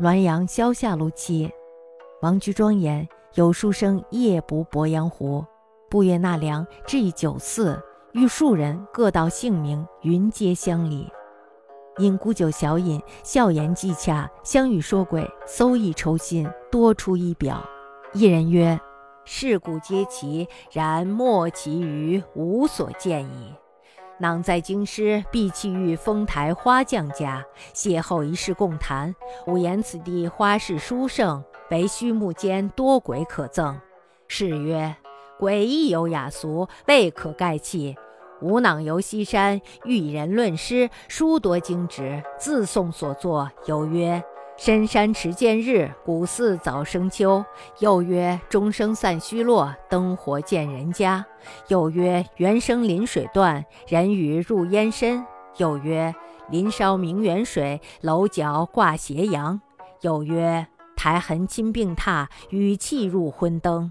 滦阳萧下路七，王居庄严有书生夜不鄱阳湖，步月纳凉，至以酒肆，遇数人，各道姓名，云皆相离。因沽酒小饮，笑言技洽，相与说鬼，搜益抽心，多出一表。一人曰：“世故皆奇，然莫其余无所见矣。”囊在京师，必弃遇丰台花匠家，邂逅一事共谈。吾言此地花市殊胜，唯虚木间多鬼可憎。是曰：鬼亦有雅俗，未可盖弃。吾囊游西山，遇人论诗，书多精直，自诵所作，有曰。深山持见日，古寺早生秋。又曰：钟声散虚落，灯火见人家。又曰：猿声临水断，人语入烟深。又曰：林梢明远水，楼角挂斜阳。又曰：苔痕侵病榻，雨气入昏灯。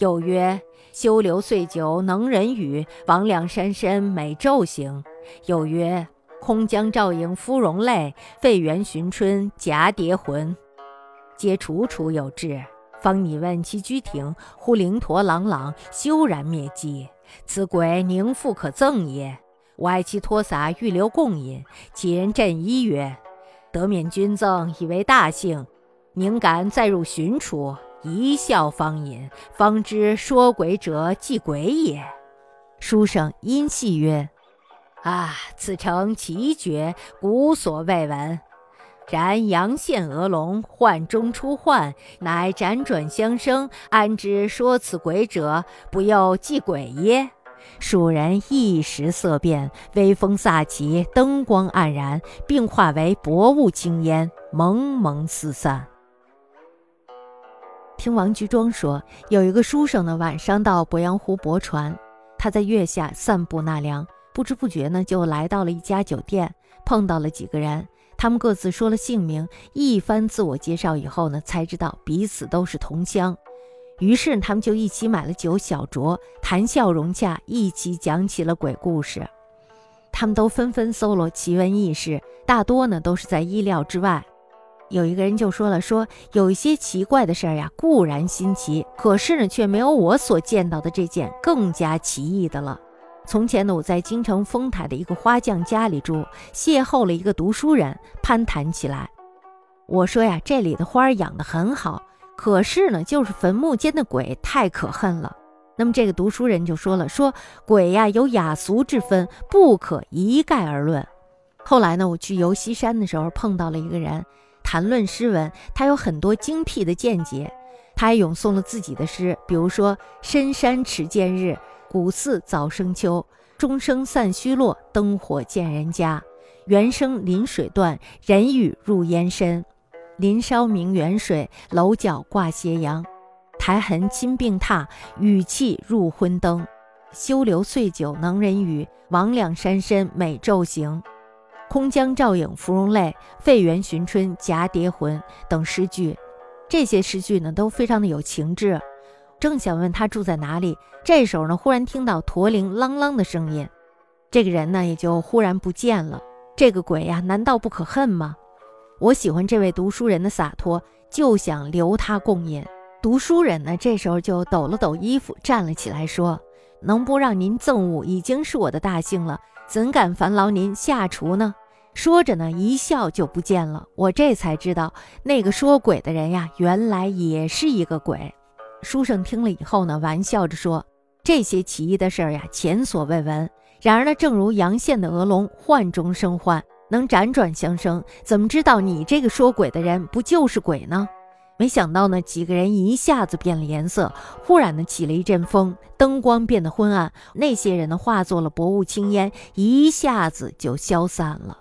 又曰：修留岁久能人语，魍魉山深美昼行。又曰。空江照影芙蓉泪，废园寻春蛱蝶魂，皆楚楚有致。方拟问其居庭，忽灵驼朗朗，休然灭迹。此鬼宁复可憎也？吾爱其脱洒欲留共饮，其人振衣曰：“得免君赠，以为大幸。宁敢再入寻处？一笑方饮，方知说鬼者即鬼也。”书生因戏曰。啊，此诚奇绝，古所未闻。然阳现鹅龙，幻中出幻，乃辗转相生，安知说此鬼者不又即鬼耶？蜀人一时色变，微风飒起，灯光黯然，并化为薄雾轻烟，蒙蒙四散。听王居庄说，有一个书生呢，晚上到鄱阳湖泊船，他在月下散步纳凉。不知不觉呢，就来到了一家酒店，碰到了几个人。他们各自说了姓名，一番自我介绍以后呢，才知道彼此都是同乡。于是他们就一起买了酒小酌，谈笑融洽，一起讲起了鬼故事。他们都纷纷搜罗奇闻异事，大多呢都是在意料之外。有一个人就说了，说有一些奇怪的事儿呀，固然新奇，可是呢，却没有我所见到的这件更加奇异的了。从前呢，我在京城丰台的一个花匠家里住，邂逅了一个读书人，攀谈起来。我说呀，这里的花养得很好，可是呢，就是坟墓间的鬼太可恨了。那么这个读书人就说了，说鬼呀有雅俗之分，不可一概而论。后来呢，我去游西山的时候碰到了一个人，谈论诗文，他有很多精辟的见解，他还咏诵了自己的诗，比如说“深山持见日”。古寺早生秋，钟声散虚落，灯火见人家。猿声临水断，人语入烟深。林梢明远水，楼角挂斜阳。苔痕侵病榻，雨气入昏灯。修留岁久能人语，魍魉山深美昼行。空江照影芙蓉泪，废园寻春蛱蝶魂等诗句。这些诗句呢，都非常的有情致。正想问他住在哪里，这时候呢，忽然听到驼铃啷啷的声音，这个人呢也就忽然不见了。这个鬼呀，难道不可恨吗？我喜欢这位读书人的洒脱，就想留他共饮。读书人呢，这时候就抖了抖衣服，站了起来，说：“能不让您赠物，已经是我的大幸了，怎敢烦劳您下厨呢？”说着呢，一笑就不见了。我这才知道，那个说鬼的人呀，原来也是一个鬼。书生听了以后呢，玩笑着说：“这些奇异的事儿呀，前所未闻。然而呢，正如阳县的鹅龙幻中生幻，能辗转相生，怎么知道你这个说鬼的人不就是鬼呢？没想到呢，几个人一下子变了颜色，忽然呢起了一阵风，灯光变得昏暗，那些人呢化作了薄雾青烟，一下子就消散了。”